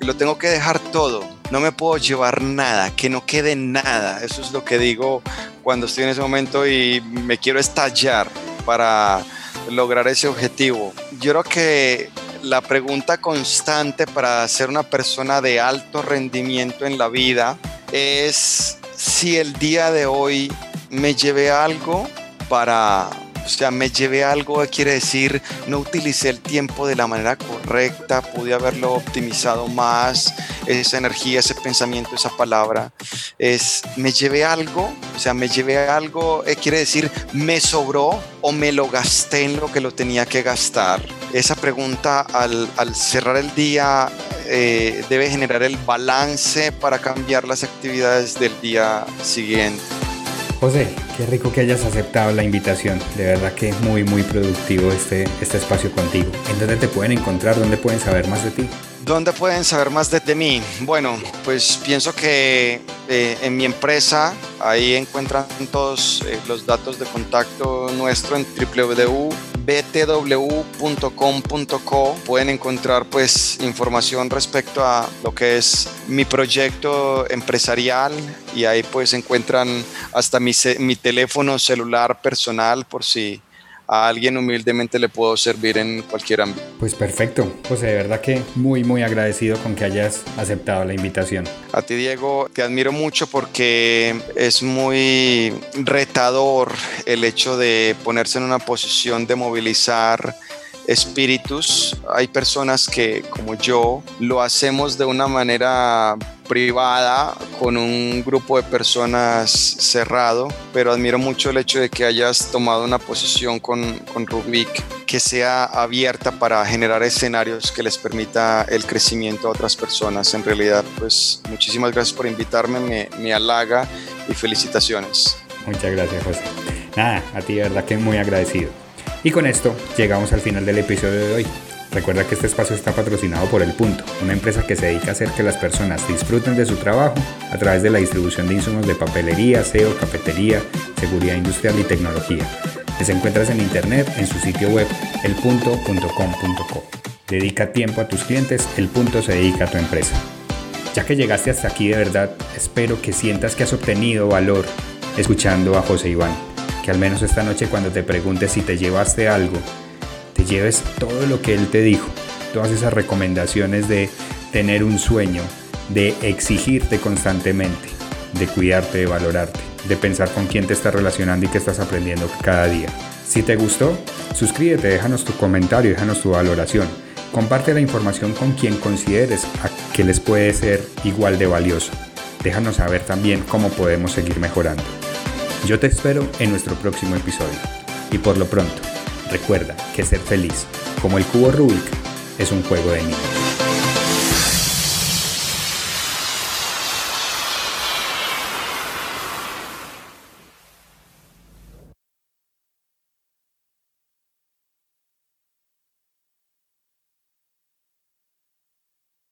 lo tengo que dejar todo, no me puedo llevar nada, que no quede nada. Eso es lo que digo cuando estoy en ese momento y me quiero estallar para lograr ese objetivo. Yo creo que la pregunta constante para ser una persona de alto rendimiento en la vida es si el día de hoy me llevé algo para o sea, me llevé algo, quiere decir, no utilicé el tiempo de la manera correcta, pude haberlo optimizado más, esa energía, ese pensamiento, esa palabra. Es, me llevé algo, o sea, me llevé algo, eh, quiere decir, me sobró o me lo gasté en lo que lo tenía que gastar. Esa pregunta al, al cerrar el día eh, debe generar el balance para cambiar las actividades del día siguiente. José, qué rico que hayas aceptado la invitación. De verdad que es muy, muy productivo este, este espacio contigo. ¿En dónde te pueden encontrar? ¿Dónde pueden saber más de ti? ¿Dónde pueden saber más de, mí? Bueno, pues pienso que eh, en mi empresa ahí encuentran todos eh, los datos de contacto nuestro en www btw.com.co pueden encontrar pues información respecto a lo que es mi proyecto empresarial y ahí pues encuentran hasta mi, mi teléfono celular personal por si a alguien humildemente le puedo servir en cualquier ámbito. Pues perfecto, pues de verdad que muy muy agradecido con que hayas aceptado la invitación. A ti Diego, te admiro mucho porque es muy retador el hecho de ponerse en una posición de movilizar espíritus. Hay personas que, como yo, lo hacemos de una manera privada con un grupo de personas cerrado, pero admiro mucho el hecho de que hayas tomado una posición con, Rubik que sea abierta para generar escenarios que les permita el crecimiento a otras personas. En realidad, pues muchísimas gracias por invitarme, me, me halaga y felicitaciones. Muchas gracias, José. Nada, a ti verdad que muy agradecido. Y con esto llegamos al final del episodio de hoy. Recuerda que este espacio está patrocinado por El Punto, una empresa que se dedica a hacer que las personas disfruten de su trabajo a través de la distribución de insumos de papelería, SEO, cafetería, seguridad industrial y tecnología. Les encuentras en internet en su sitio web elpunto.com.co. Dedica tiempo a tus clientes, El Punto se dedica a tu empresa. Ya que llegaste hasta aquí de verdad, espero que sientas que has obtenido valor escuchando a José Iván que al menos esta noche cuando te preguntes si te llevaste algo, te lleves todo lo que él te dijo, todas esas recomendaciones de tener un sueño, de exigirte constantemente, de cuidarte, de valorarte, de pensar con quién te estás relacionando y qué estás aprendiendo cada día. Si te gustó, suscríbete, déjanos tu comentario, déjanos tu valoración. Comparte la información con quien consideres que les puede ser igual de valioso. Déjanos saber también cómo podemos seguir mejorando. Yo te espero en nuestro próximo episodio. Y por lo pronto, recuerda que ser feliz, como el cubo Rubik, es un juego de niños.